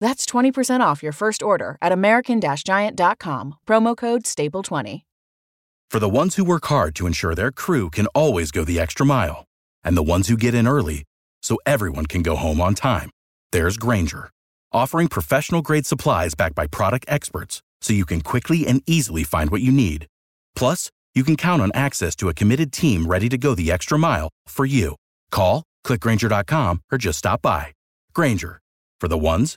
That's 20% off your first order at American Giant.com, promo code STAPLE20. For the ones who work hard to ensure their crew can always go the extra mile, and the ones who get in early so everyone can go home on time, there's Granger, offering professional grade supplies backed by product experts so you can quickly and easily find what you need. Plus, you can count on access to a committed team ready to go the extra mile for you. Call, clickgranger.com, or just stop by. Granger, for the ones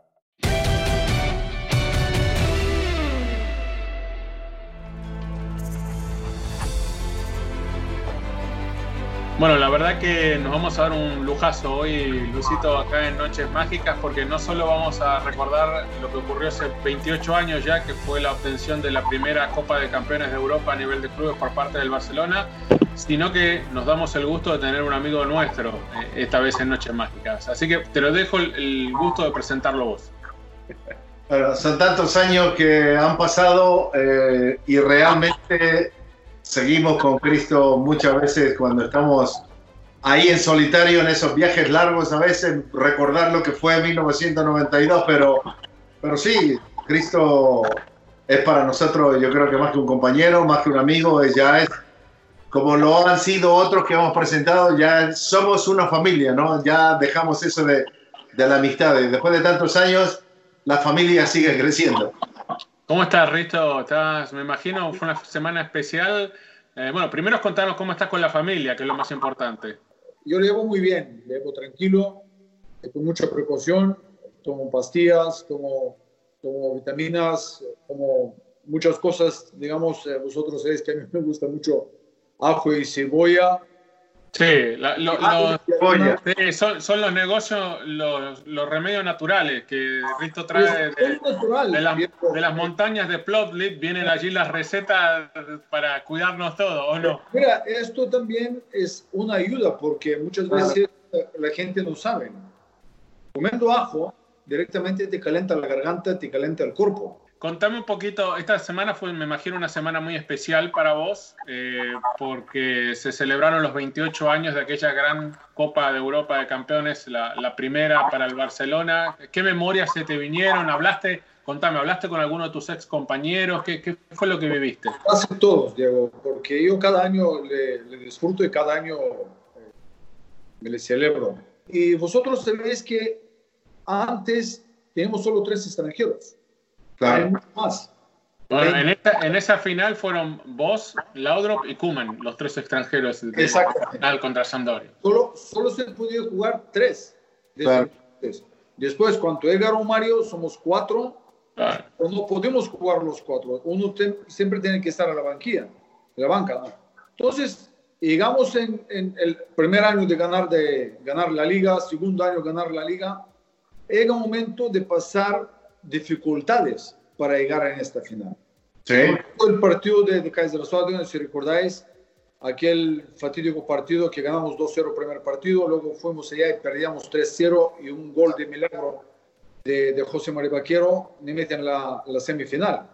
Bueno, la verdad que nos vamos a dar un lujazo hoy, Lucito, acá en Noches Mágicas, porque no solo vamos a recordar lo que ocurrió hace 28 años ya, que fue la obtención de la primera Copa de Campeones de Europa a nivel de clubes por parte del Barcelona, sino que nos damos el gusto de tener un amigo nuestro, eh, esta vez en Noches Mágicas. Así que te lo dejo el, gusto de presentarlo vos. Bueno, son tantos años que han pasado eh, y realmente seguimos con Cristo muchas veces cuando estamos ahí en solitario en esos viajes largos, a veces recordar lo que fue 1992, pero, pero sí, Cristo es para nosotros, yo creo que más que un compañero, más que un amigo, ya es como lo han sido otros que hemos presentado, ya somos una familia, ¿no? Ya dejamos eso de, de la amistad. Después de tantos años, la familia sigue creciendo. ¿Cómo estás, Risto? ¿Estás, me imagino, fue una semana especial. Eh, bueno, primero contanos cómo estás con la familia, que es lo más importante. Yo lo llevo muy bien, lo llevo tranquilo, con mucha precaución, tomo pastillas, tomo, tomo vitaminas, como muchas cosas, digamos, eh, vosotros sabéis que a mí me gusta mucho ajo y cebolla. Sí, la, lo, Ah, lo- sí, son, son los negocios, los, los remedios naturales que Risto trae de, de las, de las montañas de Plotlip. Vienen allí las recetas para cuidarnos todos, ¿o no? Mira, esto también es una ayuda porque muchas veces la gente no sabe. Comiendo ajo directamente te calienta la garganta, te calienta el cuerpo. Contame un poquito, esta semana fue, me imagino, una semana muy especial para vos, eh, porque se celebraron los 28 años de aquella gran Copa de Europa de Campeones, la, la primera para el Barcelona. ¿Qué memorias se te vinieron? ¿Hablaste, contame, hablaste con alguno de tus ex compañeros? ¿Qué, qué fue lo que viviste? Casi todos, Diego, porque yo cada año le, le disfruto y cada año eh, me le celebro. Y vosotros sabéis que antes teníamos solo tres extranjeros. Hay mucho más. Bueno, en, esta- en esa final fueron vos, Laudrup y Kuman, los tres extranjeros de final contra Sampdoria. Solo, solo se podía jugar tres. de Claro. Después, cuando llega Romario, somos cuatro. Claro. o no podemos jugar los cuatro. Uno te- siempre tiene que estar a la banquilla, en la banca. ¿no? Entonces, llegamos en, en el primer año de ganar, de ganar la liga, segundo año ganar la liga. Llega un momento de pasar dificultades para llegar en esta final. Sí. El partido de, de Kaiserslautern, si recordáis, aquel fatídico partido que ganamos 2-0 primer partido, luego fuimos allá y perdíamos 3-0 y un gol de milagro de, de José María Vaquero me meten la, la semifinal.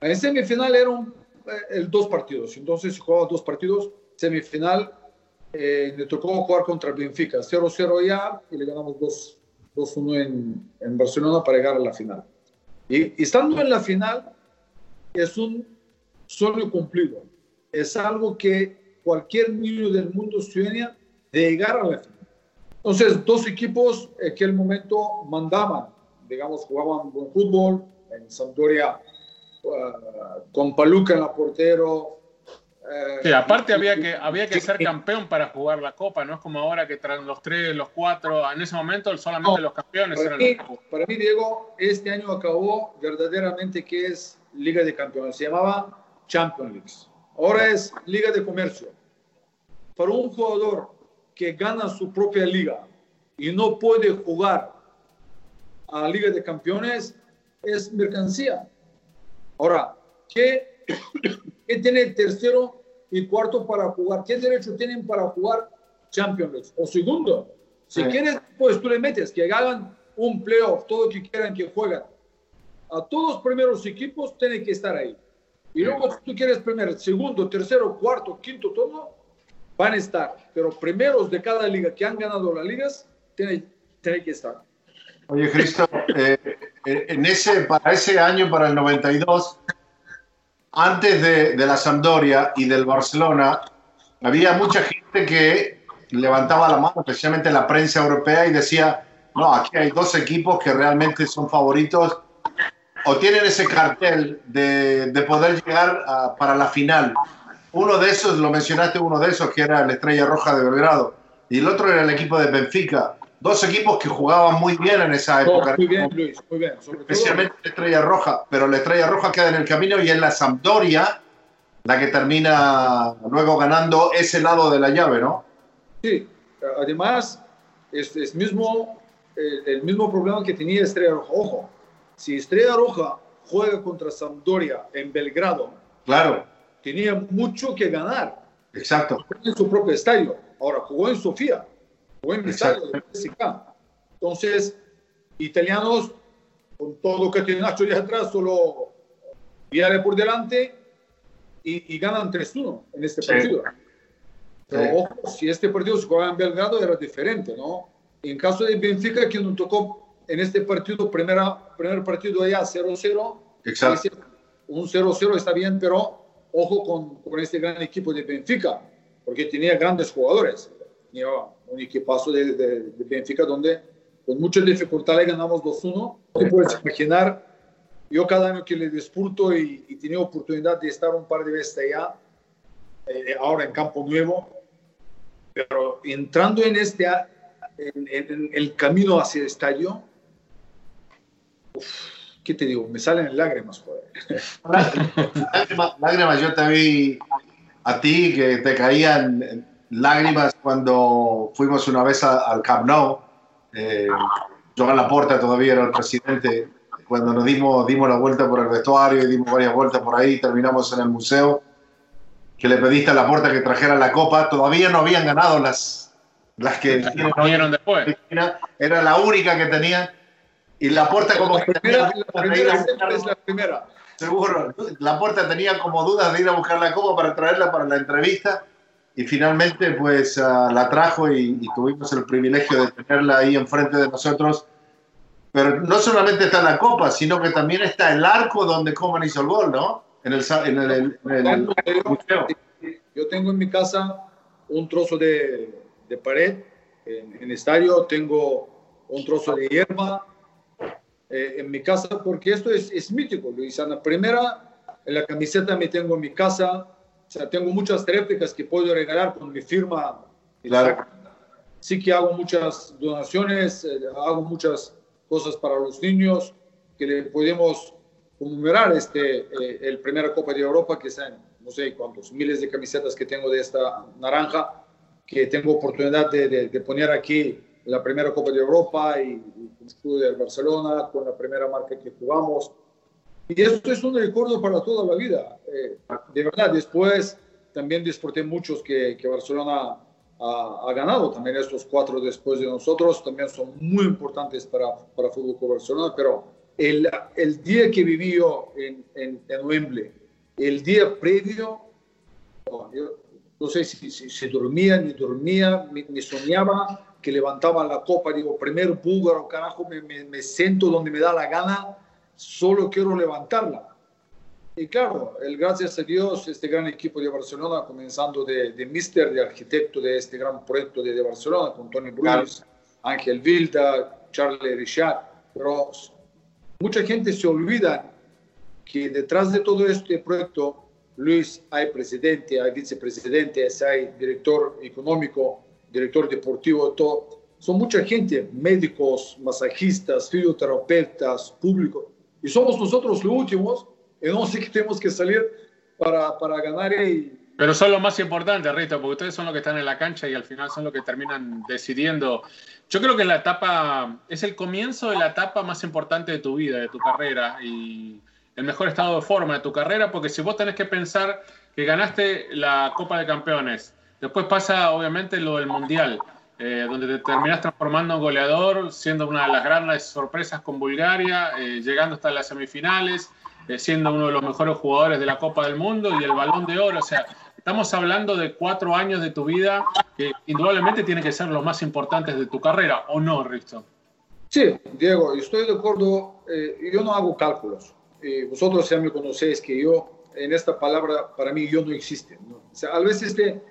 En semifinal eran eh, el dos partidos, entonces jugaba dos partidos, semifinal, eh, le tocó jugar contra Benfica, 0-0 ya y le ganamos 2-1 en, en, Barcelona para llegar a la final. Y, estando en la final es un sueño cumplido, es algo que cualquier niño del mundo sueña de llegar a la final. Entonces, dos equipos en aquel momento mandaban, digamos, jugaban buen fútbol, en Sampdoria uh, con Paluca en la portero. Sí, aparte había que, había que ser campeón para jugar la Copa, no es como ahora que traen los tres, los cuatro, en ese momento solamente no, los campeones para eran mí, los Para mí, Diego, este año acabó verdaderamente que es Liga de Campeones, se llamaba Champions League. Ahora es Liga de Comercio. Para un jugador que gana su propia liga y no puede jugar a la Liga de Campeones, es mercancía. Ahora, ¿qué, ¿qué tiene el tercero y cuarto para jugar? ¿Qué derecho tienen para jugar Champions League? O segundo, si Sí. quieres, pues tú le metes, que hagan un playoff, todo lo que quieran que jueguen. A todos los primeros equipos tienen que estar ahí. Y luego, si tú quieres primero, segundo, tercero, cuarto, quinto, todo, van a estar. Pero primeros de cada liga que han ganado las ligas, tienen, tienen que estar. Oye, Cristo, eh, en ese, para ese año, para el 92, antes de, la Sampdoria y del Barcelona, había mucha gente que levantaba la mano, especialmente la prensa europea, y decía, no, aquí hay dos equipos que realmente son favoritos o tienen ese cartel de, de poder llegar para la final. Uno de esos, lo mencionaste, uno de esos que era la Estrella Roja de Belgrado, y el otro era el equipo de Benfica. Dos equipos que jugaban muy bien en esa época. muy bien, Luis, muy bien. Especialmente la Estrella Roja, pero la Estrella Roja queda en el camino y es la Sampdoria la que termina luego ganando ese lado de la llave, ¿no? Sí, además, es, es mismo, el, el mismo problema que tenía Estrella Roja. Ojo, si Estrella Roja juega contra Sampdoria en Belgrado, Claro, tenía mucho que ganar exacto. en su propio estadio. Ahora, jugó en Sofía, jugó en el Exacto. estadio de PSK. Entonces, italianos, con todo que tiene Nacho de atrás, solo viale por delante y, y ganan 3-1 en este Sí. partido. Pero Sí. ojo, si este partido se jugaba en Belgrado era diferente, ¿no? En caso de Benfica, que nos tocó en este partido, primera, primer partido allá 0-0, Exacto. un 0-0 está bien, pero ojo con, con este gran equipo de Benfica, porque tenía grandes jugadores. Tenía un equipazo de, de, de Benfica donde con mucha dificultad le ganamos 2-1. Te puedes imaginar, yo cada año que le disfruto y, y tenía oportunidad de estar un par de veces allá, eh, ahora en Campo Nuevo, pero entrando en este en, en- en el camino hacia el estadio, uf, ¿qué te digo? Me salen lágrimas. Lágrimas, lágrimas, yo te vi a ti que te caían lágrimas cuando fuimos una vez a- al Camp Nou. Eh, Joan Laporta todavía era el presidente. Cuando nos dimos, dimos la vuelta por el vestuario y dimos varias vueltas por ahí, terminamos en el museo, que le pediste a Laporta que trajera la copa. Todavía no habían ganado las, las que hoy vinieron después. Era la única que tenían. Y Laporta como La que primera, tenía la primera a siempre buscar- es la primera. Seguro. La Puerta tenía como dudas de ir a buscar la copa para traerla para la entrevista y finalmente pues ah, la trajo y, y tuvimos el privilegio de tenerla ahí enfrente de nosotros. Pero no solamente está la copa, sino que también está el arco donde Coman hizo el gol, ¿no? En el, en el, en el- el museo. Yo tengo en mi casa un trozo de, de pared, en, en el estadio tengo un trozo de hierba eh, en mi casa, porque esto es, es mítico, Luis. En la primera, en la camiseta me tengo en mi casa, o sea, tengo muchas réplicas que puedo regalar con mi firma. Claro. Sí que hago muchas donaciones, eh, hago muchas cosas para los niños que le podemos conmemorar este, eh, el primera Copa de Europa, que sean no sé cuántos, miles de camisetas que tengo de esta naranja, que tengo oportunidad de, de- de poner aquí la primera Copa de Europa y, y el escudo de Barcelona con la primera marca que jugamos. Y esto es un recuerdo para toda la vida. Eh, de verdad, después también disfruté muchos que, que Barcelona ha, ha, ganado. También estos cuatro después de nosotros también son muy importantes para, para Fútbol Club Barcelona. Pero el, el día que viví yo en, en, en Wembley, el día previo, oh, yo no sé si, si, si, dormía, ni dormía, ni, soñaba que levantaba la copa. Digo, primero búlgaro, carajo, me, me, me siento donde me da la gana, solo quiero levantarla. Y claro, el, gracias a Dios, este gran equipo de Barcelona, comenzando de, de mister, de arquitecto de este gran proyecto de, de Barcelona, con Tony Bruce, Ángel Vilda, Charlie Richard, pero mucha gente se olvida que detrás de todo este proyecto, Luis, hay presidente, hay vicepresidente, hay director económico, director deportivo, todo. Son mucha gente, médicos, masajistas, fisioterapeutas, público, y somos nosotros los últimos sé que tenemos que salir para, para ganar y... Pero son los más importantes, Rito, porque ustedes son los que están en la cancha y al final son los que terminan decidiendo. Yo creo que la etapa es el comienzo de la etapa más importante de tu vida, de tu carrera y el mejor estado de forma de tu carrera, porque si vos tenés que pensar que ganaste la Copa de Campeones, después pasa obviamente lo del Mundial, eh, donde te terminás transformando en goleador, siendo una de las grandes sorpresas con Bulgaria, eh, llegando hasta las semifinales, eh, siendo uno de los mejores jugadores de la Copa del Mundo y el balón de oro. O sea, estamos hablando de cuatro años de tu vida que indudablemente tienen que ser los más importantes de tu carrera, ¿o no, Risto? Sí, Diego, estoy de acuerdo. Eh, yo no hago cálculos. Eh, vosotros ya me conocéis que yo, en esta palabra, para mí, yo no existe. ¿no? O sea, a veces te,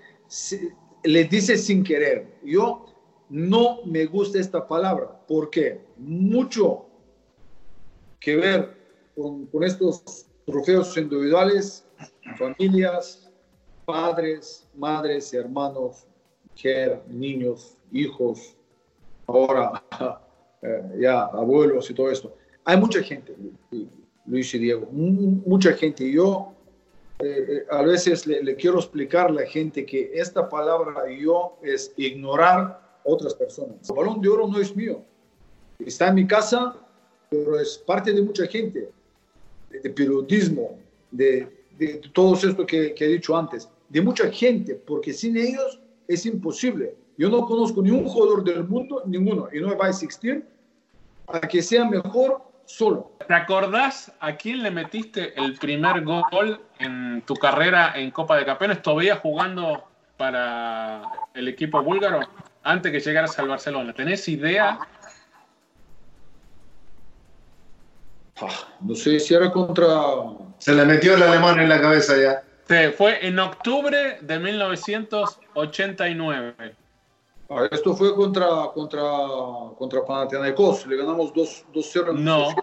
se, le dice sin querer. Yo no me gusta esta palabra. ¿Por qué? Mucho que ver con, con estos trofeos individuales, familias, padres, madres, hermanos, mujer, niños, hijos, ahora eh, ya abuelos y todo esto. Hay mucha gente, Luis y Diego, mucha gente. Yo eh, eh, a veces le, le, quiero explicar a la gente que esta palabra yo es ignorar otras personas. El balón de oro no es mío. Está en mi casa, pero es parte de mucha gente de periodismo, de, de todo esto que, que, he dicho antes, de mucha gente, porque sin ellos es imposible. Yo no conozco ni un jugador del mundo, ninguno, y no va a existir, a que sea mejor solo. ¿Te acordás a quién le metiste el primer gol en tu carrera en Copa de Campeones, todavía jugando para el equipo búlgaro, antes que llegaras al Barcelona? ¿Tenés idea No sé si era contra. Se le metió el alemán en la cabeza ya. Sí, fue en octubre de 1989. Ah, esto fue contra, contra, contra Panathinaikos. Le ganamos 2-0. No,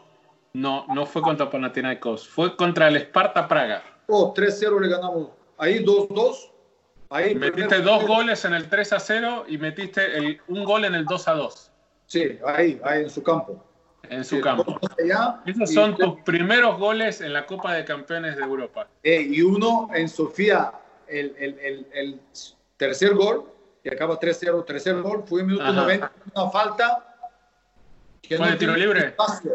no, no fue contra Panathinaikos. Fue contra el Sparta Praga. Oh, 3-0 le ganamos. Ahí 2-2. Ahí metiste dos goles en el 3 0 y metiste el, un gol en el 2 2. Sí, ahí, ahí en su campo en su campo. Allá, Esos son tus primeros goles en la Copa de Campeones de Europa. Eh, y uno en Sofía, el, el, el tercer gol, que acaba 3-0, tercer gol, fue en minuto Ajá. 90, una falta. Que ¿Fue no de tiro libre? Espacio,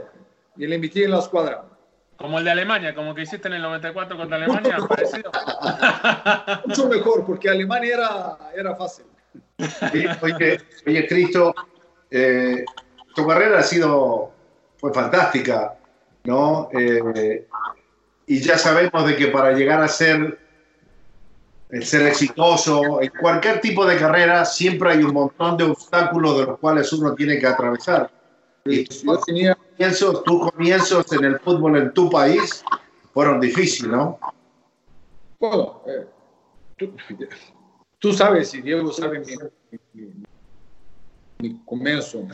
y le invité en la escuadra. Como el de Alemania, como que hiciste en el 94 contra Alemania, parecido. Mucho mejor, porque Alemania era, era fácil. oye, oye, Cristo, eh, tu carrera ha sido fue fantástica, ¿no? Eh, y ya sabemos de que para llegar a ser, ser exitoso en cualquier tipo de carrera siempre hay un montón de obstáculos de los cuales uno tiene que atravesar. Y yo tenía comienzos, tus comienzos en el fútbol en tu país fueron difíciles, ¿no? Bueno, eh, tú, tú, sabes y Diego sabe mi, mi, mi comienzo.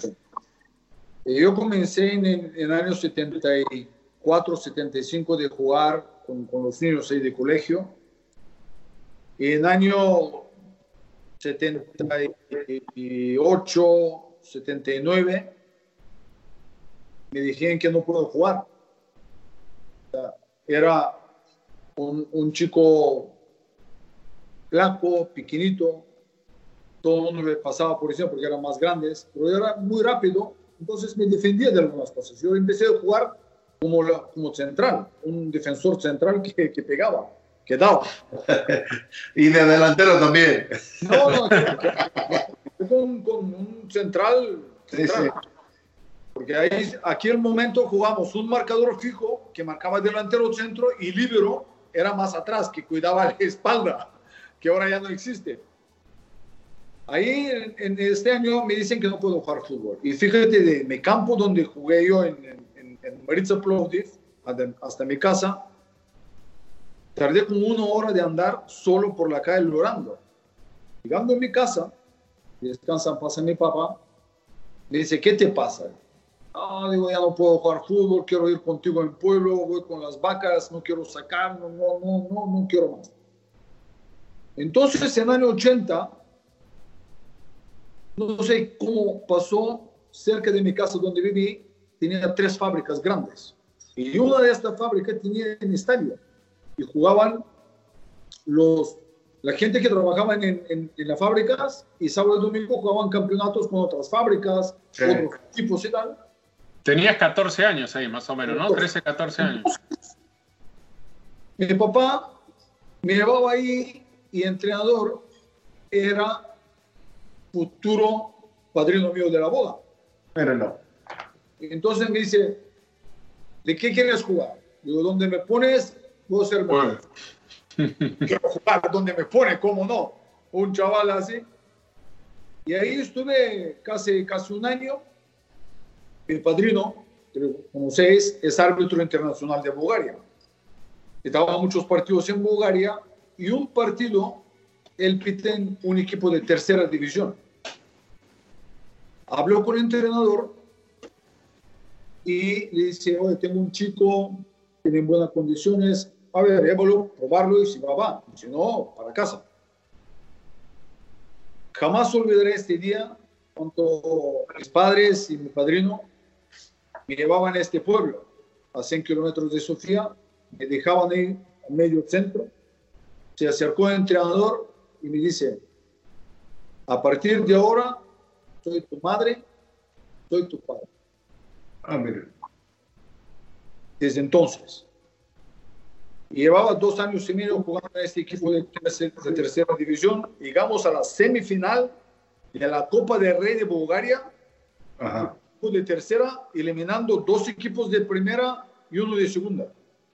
Yo comencé en el año 74, 75 de jugar con, con los niños ahí de colegio. En año 78, 79, me dijeron que no puedo jugar. Era un, un chico blanco, pequeñito, todo el mundo me pasaba por encima porque eran más grandes, pero era muy rápido entonces me defendía de algunas cosas. Yo empecé a jugar como, como central, un defensor central que, que, pegaba, quedaba. y de delantero también. No, no, con, con un central, central. Porque ahí, aquí el momento jugamos un marcador fijo que marcaba delantero centro y libero era más atrás, que cuidaba la espalda, que ahora ya no existe. Ahí en, este año me dicen que no puedo jugar fútbol. Y fíjate, de mi campo donde jugué yo en, en, en Maritza Plovdiv, hasta mi casa, tardé como una hora de andar solo por la calle llorando. Llegando a mi casa, descansa pasa mi papá, me dice, ¿qué te pasa? Ah, digo, ya no puedo jugar fútbol, quiero ir contigo en pueblo, voy con las vacas, no quiero sacar, no, no, no, no, no quiero más. Entonces, en el año 80, no sé cómo pasó, cerca de mi casa donde viví, tenía tres fábricas grandes. Y una de estas fábricas tenía un estadio. Y jugaban los, la gente que trabajaba en, en, en, las fábricas y sábado y domingo jugaban campeonatos con otras fábricas, otros equipos y tal. Tenías 14 años ahí, más o menos, ¿no? 13, 14 años. Mi papá me llevaba ahí y entrenador era futuro padrino mío de la boda. Pero no. Entonces me dice, ¿de qué quieres jugar? Digo, ¿dónde me pones? A ser mejor. Quiero jugar donde me pone, ¿cómo no? Un chaval así. Y ahí estuve casi, casi un año. Mi padrino, como seis, es árbitro internacional de Bulgaria. Estaba muchos partidos en Bulgaria y un partido él piten un equipo de tercera división. Habló con el entrenador y le dice, oye, tengo un chico, tiene buenas condiciones, a ver, llévalo, probarlo y si va, va. Si no, para casa. Jamás olvidaré este día cuando mis padres y mi padrino me llevaban a este pueblo, a 100 kilómetros de Sofía, me dejaban ahí en medio centro, se acercó el entrenador y me dice, a partir de ahora, soy tu madre, soy tu padre. Ah, Desde entonces. Y llevaba dos años y medio jugando en este equipo de, tercera división. Llegamos a la semifinal de la Copa de Rey de Bulgaria. Ajá. De tercera, eliminando dos equipos de primera y uno de segunda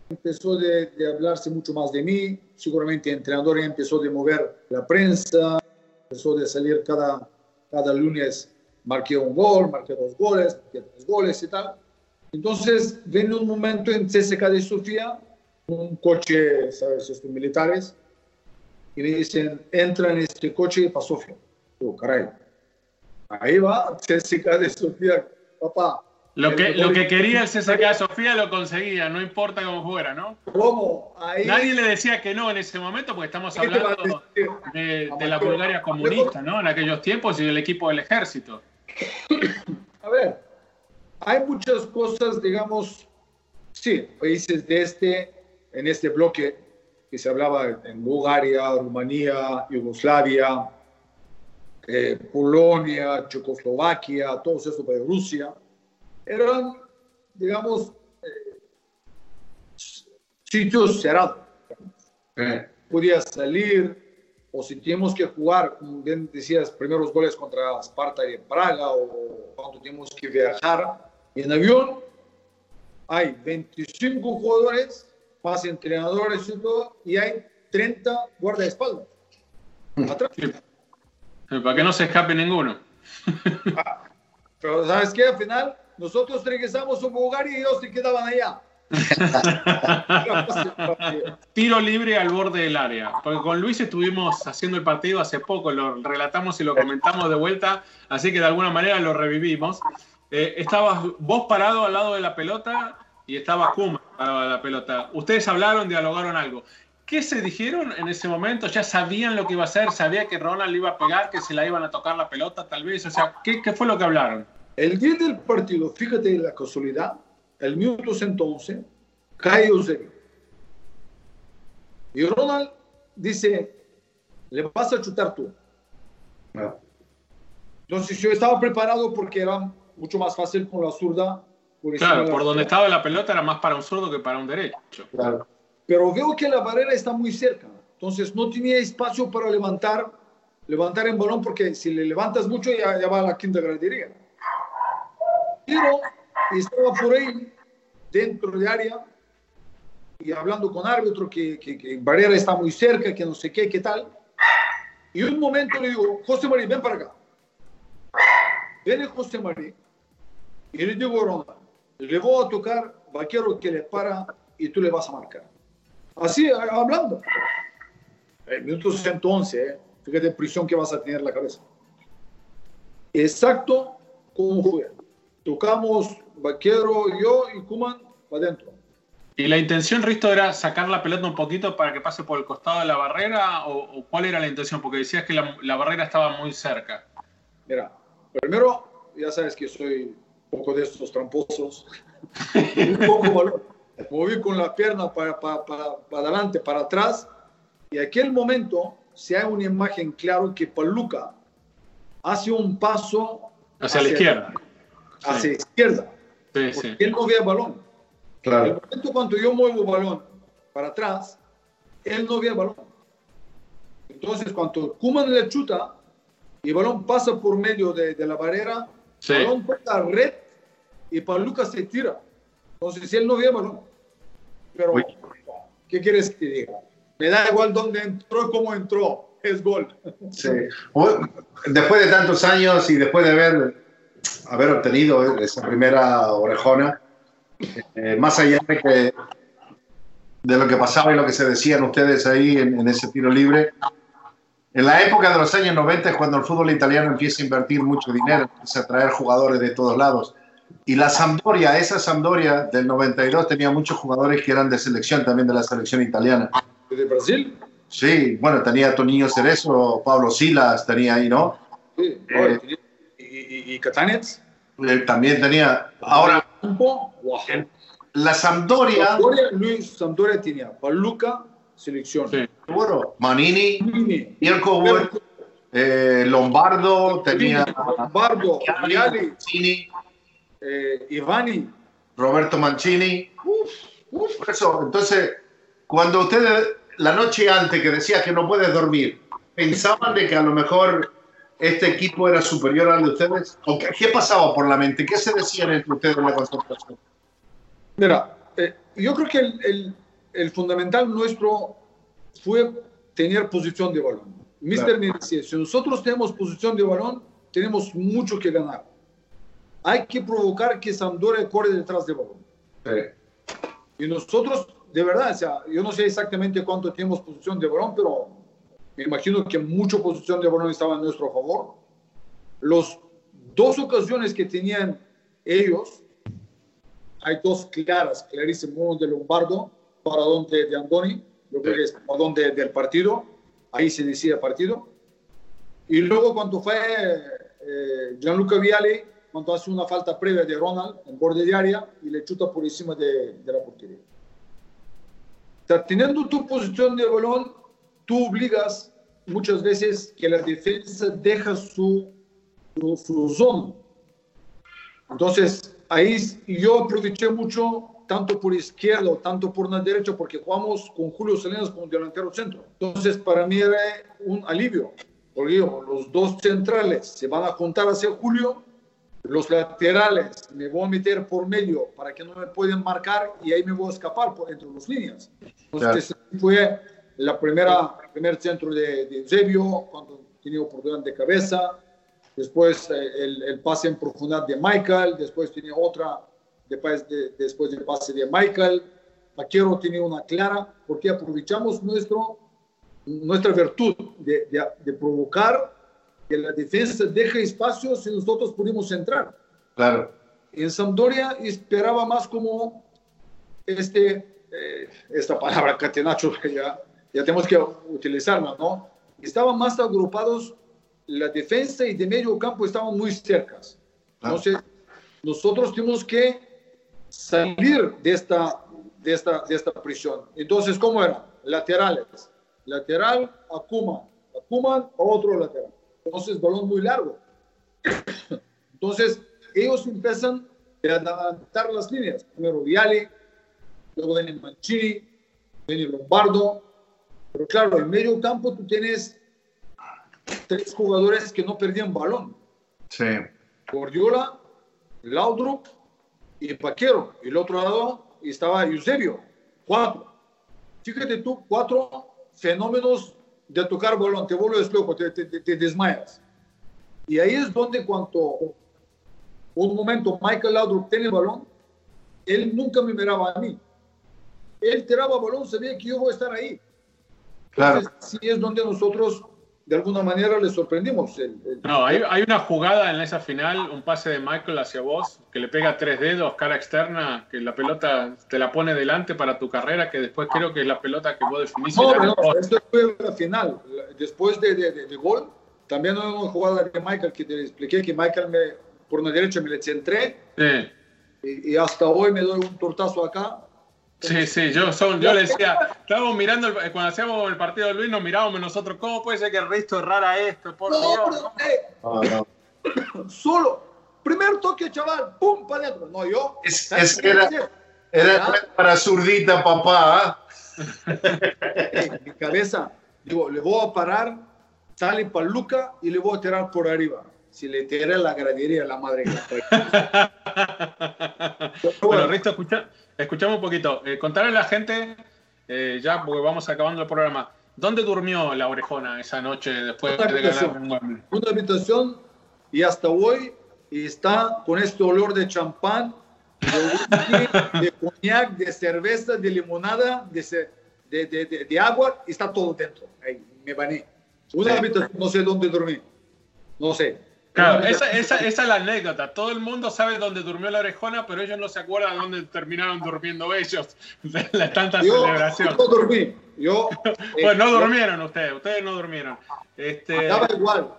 empezó de, hablarse mucho más de mí, seguramente el entrenador empezó de mover la prensa, empezó de salir cada, cada lunes, marqué un gol, marqué dos goles, marqué tres goles y tal. Entonces, viene un momento en CSK de Sofía, un coche, ¿sabes?, estos militares, y me dicen, entra en este coche para Sofía. Digo, caray, ahí va CSK de Sofía, papá, lo que, lo que quería el CSKA Sofía lo conseguía, no importa cómo fuera, ¿no? ¿Cómo? Nadie le decía que no en ese momento, porque estamos hablando de, de, la Bulgaria comunista, ¿no? En aquellos tiempos y del equipo del ejército. A ver, hay muchas cosas, digamos, sí, países de este, en este bloque que se hablaba en Bulgaria, Rumanía, Yugoslavia, eh, Polonia, Checoslovaquia, todos esos países, Rusia eran, digamos, eh, sitios cerrados. Eh. Podía salir, o si teníamos que jugar, como bien decías, primeros goles contra Sparta y Praga, o cuando teníamos que viajar en avión, hay 25 jugadores, más entrenadores y todo, y hay 30 guardaespaldas. Atrás. Para que no se escape ninguno. Ah, pero ¿sabes qué? Al final nosotros regresamos a Bulgaria y ellos se quedaban allá. Tiro libre al borde del área. Porque con Luis estuvimos haciendo el partido hace poco, lo relatamos y lo comentamos de vuelta, así que de alguna manera lo revivimos. Eh, estabas vos parado al lado de la pelota y estaba Kuma parado de la pelota. Ustedes hablaron, dialogaron algo. ¿Qué se dijeron en ese momento? ¿Ya sabían lo que iba a hacer? ¿Sabía que Ronald iba a pegar, que se la iban a tocar la pelota tal vez? O sea, ¿qué, qué fue lo que hablaron? El día del partido, fíjate la casualidad, el minuto 111, cae Eusebio. Y Ronald dice, le vas a chutar tú. No. Entonces yo estaba preparado porque era mucho más fácil con la zurda. Claro, por donde estaba la pelota era más para un zurdo que para un derecho. Claro. pero veo que la barrera está muy cerca. Entonces no tenía espacio para levantar, levantar el balón porque si le levantas mucho ya, ya va a la quinta gradería. Pero estaba por ahí, dentro de área, y hablando con árbitro que, que, que Barrera está muy cerca, que no sé qué, qué tal. Y un momento le digo, José María, ven para acá. Viene José María y le digo, Ronda, le voy a tocar vaquero que le para y tú le vas a marcar. Así, hablando. El minuto 111, ¿eh? fíjate prisión que vas a tener la cabeza. Exacto como fue. Tocamos vaquero, yo y Kuman para adentro. ¿Y la intención, Risto, era sacar la pelota un poquito para que pase por el costado de la barrera? ¿O, o cuál era la intención? Porque decías que la, la, barrera estaba muy cerca. Mira, primero, ya sabes que soy poco de estos tramposos. un poco valor. Moví con la pierna para, para, para, para, adelante, para atrás. Y aquel momento se hay una imagen claro que Paluca hace un paso hacia, hacia la izquierda. Hacia sí. la izquierda. Sí, sí. Él no ve el balón. Claro. En el momento cuando yo muevo el balón para atrás, él no ve el balón. Entonces, cuando Kuman le chuta y el balón pasa por medio de, de la barrera, sí. el balón toca red y Paluca se tira. Entonces, él no el balón. Pero, Uy. ¿qué quieres que te diga? Me da igual dónde entró y cómo entró. Es gol. Sí. Después de tantos años y después de haber, haber obtenido esa primera orejona, eh, más allá de, que, de lo que pasaba y lo que se decían ustedes ahí en, en, ese tiro libre, en la época de los años 90 es cuando el fútbol italiano empieza a invertir mucho dinero, empieza a traer jugadores de todos lados. Y la Sampdoria, esa Sampdoria del 92 tenía muchos jugadores que eran de selección también de la selección italiana. ¿De Brasil? Sí, bueno, tenía Toninho Cerezo, Pablo Silas, tenía ahí, ¿no? Sí, eh, y, y, y Catanets. Él también tenía. Ahora, wow. la Sampdoria. Sampdoria. Luis Sampdoria tenía Paluca, selección. Sí. Bueno, Manini, Mirko eh, Lombardo, tenía. Lombardo, Viali, eh, Ivani. Roberto Mancini. Uf, uf, eso. Entonces, cuando ustedes, la noche antes que decía que no puedes dormir, pensaban de que a lo mejor este equipo era superior al de ustedes? ¿O qué, qué, pasaba por la mente? ¿Qué se decían entre ustedes en la concentración? Mira, eh, yo creo que el, el, el, fundamental nuestro fue tener posición de balón. Mister claro. me decía, si nosotros tenemos posición de balón, tenemos mucho que ganar. Hay que provocar que Sampdoria corre detrás del balón. Sí. Y nosotros, de verdad, o sea, yo no sé exactamente cuánto tenemos posición de balón, pero me imagino que mucha posición de balón estaba en nuestro favor. Los dos ocasiones que tenían ellos, hay dos claras, clarísimas, uno de Lombardo, para donde de Andoni, yo creo que es para donde del partido, ahí se decía partido. Y luego cuando fue eh, Gianluca Viale, cuando hace una falta previa de Ronald en borde de área y le chuta por encima de, de la portería. O sea, teniendo tu posición de balón, tú obligas muchas veces que la defensa deja su, su, su zona. Entonces, ahí yo aproveché mucho, tanto por izquierda o tanto por la derecha, porque jugamos con Julio Salinas como delantero centro. Entonces, para mí era un alivio, porque los dos centrales se van a juntar hacia Julio, los laterales me voy a meter por medio para que no me puedan marcar y ahí me voy a escapar por entre las líneas. Entonces, claro. fue la primera, el primer centro de, de Eusebio, cuando tenía oportunidad de cabeza, después eh, el, el, pase en profundidad de Michael, después tenía otra después, de, después del pase de Michael, Paquero tenía una clara, porque aprovechamos nuestro, nuestra virtud de, de, de provocar que la defensa deje espacios y nosotros pudimos entrar. Claro. En Sampdoria esperaba más como este, eh, esta palabra catenacho que ya ya tenemos que utilizarla, ¿no? Estaban más agrupados, la defensa y de medio campo estaban muy cercas. Entonces, nosotros tenemos que salir de esta, de esta, de esta prisión. Entonces, ¿cómo era? Laterales. Lateral, Akuma. Akuma, otro lateral. Entonces, balón muy largo. Entonces, ellos empiezan a adelantar las líneas. Primero Viali, luego viene Mancini, viene Lombardo. Pero claro, en medio campo tú tienes tres jugadores que no perdían balón. Sí. Gordiola, Laudrup y Paquero. Y el otro lado estaba Eusebio. Cuatro. Fíjate tú, cuatro fenómenos de tocar balón. Te vuelves loco, te, te, te desmayas. Y ahí es donde cuando un momento Michael Laudrup tiene el balón, él nunca me miraba a mí. Él tiraba balón, sabía que yo voy a estar ahí. Claro. Entonces, sí es donde nosotros de alguna manera le sorprendimos. El, el- No, hay, hay una jugada en esa final, un pase de Michael hacia vos, que le pega tres dedos, cara externa, que la pelota te la pone delante para tu carrera, que después creo que es la pelota que vos definís. No, no, vos. esto fue la final. Después de, de, de- de gol, también hay una jugada de Michael que te expliqué que Michael me, por una derecha me le centré Sí. y, y hasta hoy me doy un tortazo acá. Sí, sí, yo, son, yo le decía, estábamos mirando, el- cuando hacíamos el partido de Luis, nos mirábamos nosotros, ¿cómo puede ser que el resto errara esto? Por No, Dios. pero, eh, No, no. solo, primer toque, chaval, pum, para adentro. No, yo. Es- ¿sabes es qué era-? Era para zurdita, papá. ¿ah? En mi cabeza, digo, le voy a parar, sale para Luca y le voy a tirar por arriba. Si le tiré la gradería, la madre que la parió. Bueno, Risto, escucha, escuchamos un poquito. Eh, contarle a la gente, eh, ya porque vamos acabando el programa, ¿dónde durmió la orejona esa noche después Una de ganar Wembley? una habitación y hasta hoy está con este olor de champán, de de coñac, de cerveza, de limonada, de, de, de- agua, y está todo dentro. Ahí, me bañé. Una habitación, no sé dónde dormí. No sé. Claro, esa, esa, esa es la anécdota. Todo el mundo sabe dónde durmió la orejona, pero ellos no se acuerdan dónde terminaron durmiendo ellos. De la tanta yo, celebración. yo dormí. Yo, eh, Bueno, no yo durmieron ustedes, ustedes no durmieron. Este, Estaba igual.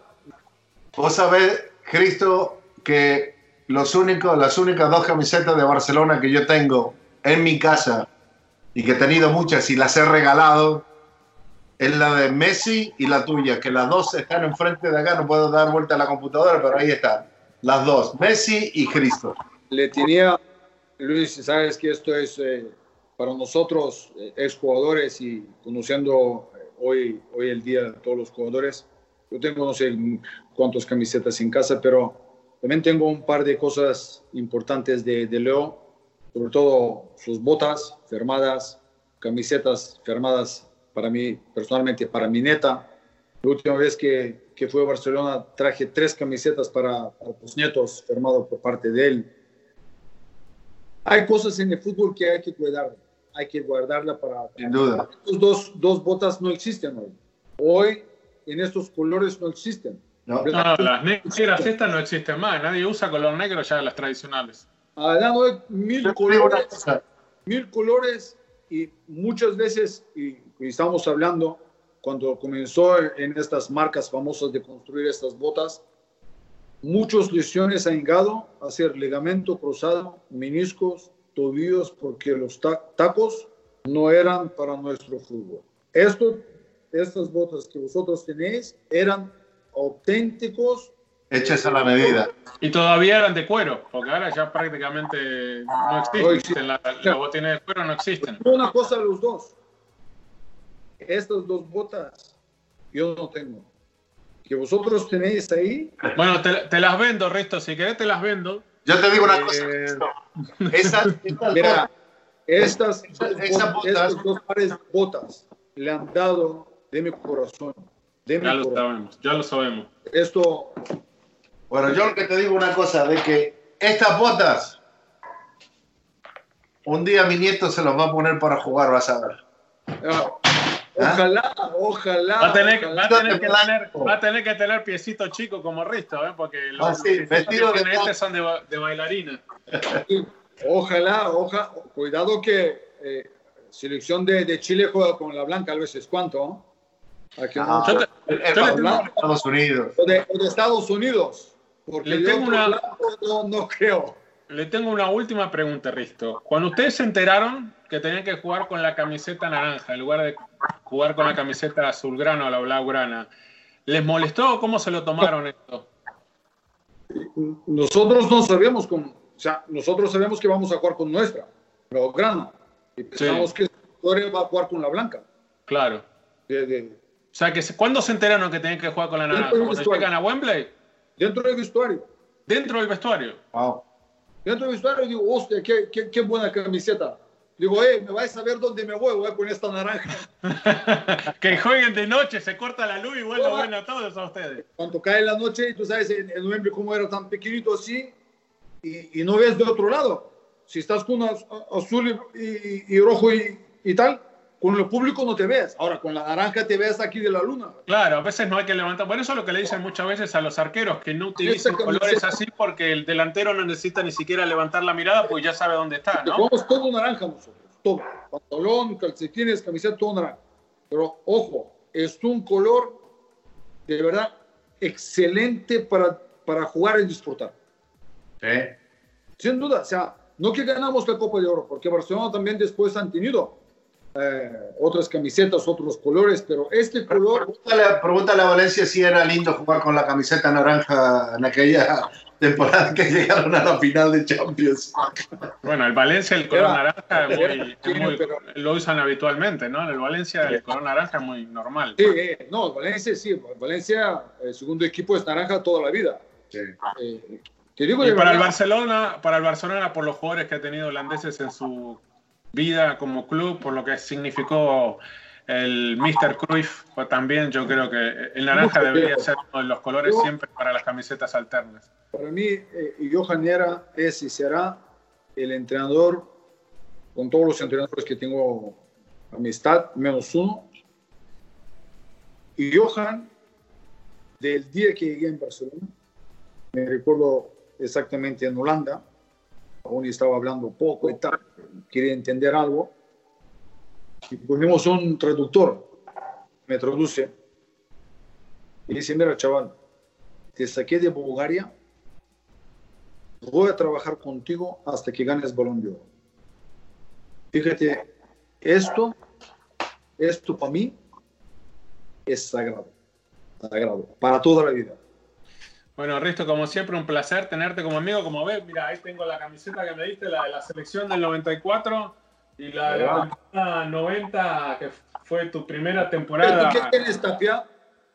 Vos sabés, Cristo, que los únicos, las únicas dos camisetas de Barcelona que yo tengo en mi casa y que he tenido muchas y las he regalado es la de Messi y la tuya, que las dos están enfrente de acá, no puedo dar vuelta a la computadora, pero ahí están. Las dos, Messi y Cristo. le tenía, Luis, sabes que esto es eh, para nosotros, eh, exjugadores y conociendo eh, hoy, hoy el día todos los jugadores, yo tengo no sé cuántas camisetas en casa, pero también tengo un par de cosas importantes de, de Leo, sobre todo sus botas firmadas, camisetas firmadas para mí, personalmente, para mi neta. La última vez que, que fue a Barcelona traje tres camisetas para, para tus nietos firmado por parte de él. Hay cosas en el fútbol que hay que cuidar, hay que guardarla para... Sin duda. Estos dos, dos botas no existen hoy. Hoy en estos colores no existen. ¿no? no, las negras estas no existen más. Nadie usa color negro ya las tradicionales. Adán, hoy mil colores, mil colores y muchas veces, y, y estamos hablando, cuando comenzó en estas marcas famosas de construir estas botas, muchos lesiones han llegado a ser ligamento cruzado, meniscos, tobillos, porque los ta- tacos no eran para nuestro fútbol. Esto, estas botas que vosotros tenéis eran auténticos. hechas a la medida. Y todavía eran de cuero, porque ahora ya prácticamente no existen. La- Los botines de cuero no existen. Una cosa los dos. Estas dos botas yo no tengo. Que vosotros tenéis ahí, Bueno, te, te las vendo, Risto. Si querés, te las vendo. Yo te digo una Eh, cosa. Esas, estas mira, estas, botas- dos pares de botas le han dado de mi corazón. De mi Ya lo corazón. sabemos, ya lo sabemos. Esto, Bueno, yo que te digo una cosa, de que estas botas, un día mi nieto se los va a poner para jugar, vas a ver. ah, ojalá, ojalá. Va a tener, ojalá. va a tener que tener, va a tener que tener piecito chico como Risto, ¿eh? porque los Ah, sí, piecitos vestido que de este son de, de bailarina. Ojalá, ojalá. Cuidado que eh, selección de, de Chile juega con la blanca a veces. ¿Cuánto? Aquí Ah, no- Yo te- es yo le tengo- de Estados Unidos. o, de, o de Estados Unidos. Porque Le de tengo una- lado no, no creo. Le tengo una última pregunta, Risto. Cuando ustedes se enteraron que tenían que jugar con la camiseta naranja en lugar de jugar con la camiseta azulgrana o la blaugrana, ¿les molestó o cómo se lo tomaron esto? Nosotros no sabemos cómo. O sea, nosotros sabemos que vamos a jugar con nuestra, Blaugrana. Y pensamos que es Victoria va a jugar con la blanca. Claro. De, de, O sea, que se- ¿cuándo se enteraron que tenían que jugar con la naranja? Dentro del ¿Cuando vestuario. llegan a Wembley? dentro del vestuario. Dentro del vestuario. Wow. Dentro del vestuario digo, hostia, qué, qué, qué buena camiseta. Digo, eh, me vais a ver dónde me voy, voy con esta naranja. que jueguen de noche, se corta la luz y igual lo ven a todos a ustedes. Cuando cae la noche, tú sabes, en, en noviembre como era tan pequeñito así, y, y no ves de otro lado. Si estás con az- azul y, y- y rojo y, y tal, con el público no te ves. Ahora, con la naranja te ves aquí de la luna. Claro, a veces no hay que levantar. Por eso es lo que le dicen muchas veces a los arqueros, que no utilicen colores así porque el delantero no necesita ni siquiera levantar la mirada, pues ya sabe dónde está, ¿no? Jugamos todo naranja nosotros, todo. Pantalón, calcetines, camiseta, todo naranja. Pero ojo, es un color de verdad excelente para, para jugar y disfrutar. Sí. Sin duda, o sea, no que ganamos la Copa de Oro, porque Barcelona también después han tenido eh, otras camisetas, otros colores, pero este color, Pregúntale, pregúntale a Valencia si era lindo jugar con la camiseta naranja en aquella temporada que llegaron a la final de Champions. Bueno, el Valencia, el color Era- naranja, es muy- es muy- pero- lo usan habitualmente, ¿no? En el Valencia, el color naranja es muy normal. sí, eh, no, Valencia sí, Valencia, el segundo equipo es naranja toda la vida. Eh, te digo Y para el Barcelona, para el Barcelona, por los jugadores que ha tenido holandeses en su vida como club, por lo que significó el Mr. Cruyff, pues también yo creo que el naranja debería ser uno de los colores Yo- siempre para las camisetas alternas. para mí, eh, Johan Era es y será el entrenador, con todos los entrenadores que tengo amistad, menos uno. Y Johan, del día que llegué en Barcelona, me recuerdo exactamente en Holanda, aún estaba hablando poco y tal, quería entender algo, y cogimos un traductor, me traduce, y dice, mira chaval, te saqué de Bulgaria, voy a trabajar contigo hasta que ganes balón de oro. Fíjate, esto, esto para mí es sagrado, sagrado, para toda la vida. Bueno, Risto, como siempre, un placer tenerte como amigo. Como ves, mira, ahí tengo la camiseta que me diste, la de la selección del 94 y la de la temporada 90, que fue tu primera temporada ¿Qué tienes, Tapia?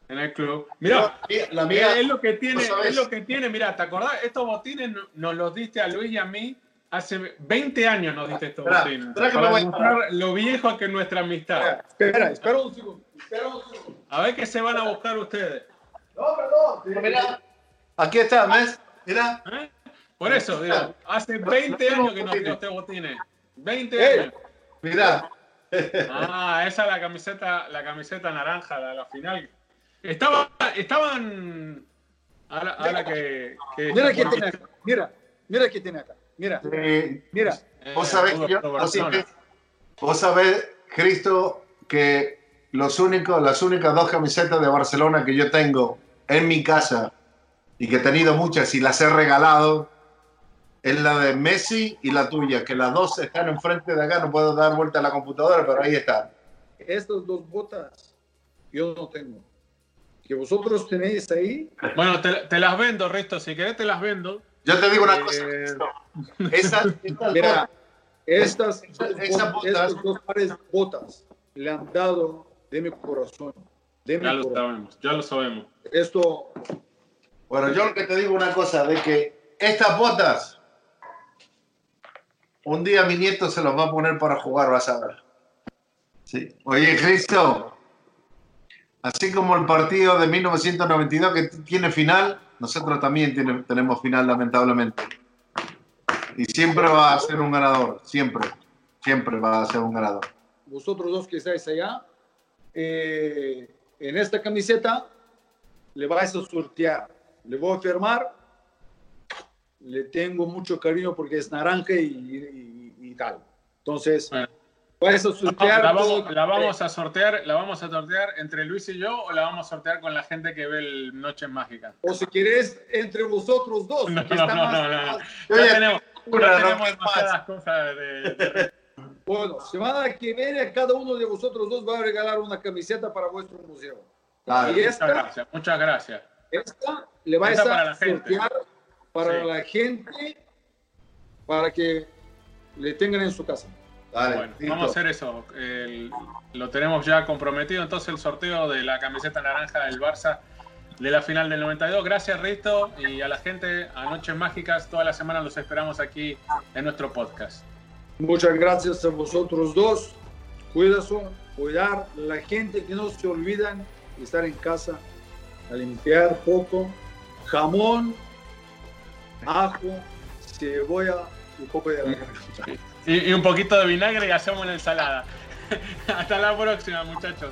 en el club. Mira, la mía, es lo que tiene, es lo que tiene. Mira, ¿te acordás? Estos botines no- nos los diste a Luis y a mí hace 20 años nos diste estos Espera, botines. espera que para me voy a- demostrar lo viejo que es nuestra amistad. Espera, espera un segundo. Espera un segundo. A ver qué se van a buscar ustedes. No, perdón. Mira, aquí está, ¿ves? Mira. ¿eh? Por eso, digo, hace 20 años que nos dio este botines. 20 Eh. años. Mira. Ah, esa es la camiseta, la camiseta naranja, la, la final. Estaba, estaban. Ahora, ahora que, que- Mira qué bueno, tiene acá. Mira, mira qué tiene acá. Mira, Eh, mira. eh, vos sabés que yo- vos sabés, Cristo, que los únicos, las únicas dos camisetas de Barcelona que yo tengo en mi casa y que he tenido muchas y las he regalado es la de Messi y la tuya, que las dos están enfrente de acá, no puedo dar vuelta a la computadora, pero ahí están. Estas dos botas yo no tengo. Que vosotros tenéis ahí. Bueno, te, te las vendo, Risto. Si querés, te las vendo. Yo te digo una Eh, cosa. Esas, estas Mira, estas, esas botas, dos pares de botas le han dado de mi corazón. De mi Ya lo corazón. sabemos, ya lo sabemos. Esto, Bueno, yo lo que te digo una cosa, de que estas botas, un día mi nieto se los va a poner para jugar, vas a ver. Sí. Oye, Cristo, así como el partido de 1992 que tiene final, nosotros también tiene- tenemos final, lamentablemente. Y siempre va a ser un ganador, siempre, siempre va a ser un ganador. vosotros dos que estáis allá, eh, en esta camiseta le vais a sortear. Le voy a firmar. Le tengo mucho cariño porque es naranja y, y- y tal. Entonces, Bueno. La, sortear. la todo- vamos, la vamos a sortear, la vamos a sortear entre Luis y yo o la vamos a sortear con la gente que ve el Noches Mágicas. O si queréis, entre vosotros dos. No, no, está no, más- no, no, no. Oye, tenemos, una, ya no, tenemos ¿qué demasiadas cosas de, de- Bueno, semana que viene, cada uno de vosotros dos va a regalar una camiseta para vuestro museo. Claro. Y Muchas esta, gracias, muchas gracias. Esta le vais Esta para a la gente. para Sí. la gente para que le tengan en su casa. bueno, vamos a hacer eso. lo tenemos ya comprometido. Entonces, el sorteo de la camiseta naranja del Barça de la final del 92. Gracias, Risto, y a la gente, a Noches Mágicas. Toda la semana los esperamos aquí en nuestro podcast. Muchas gracias a vosotros dos. Cuídate, cuidar la gente que no se olvidan de estar en casa, limpiar poco, jamón, ajo, cebolla y poco de y un poquito de vinagre y hacemos una ensalada. Hasta la próxima, muchachos.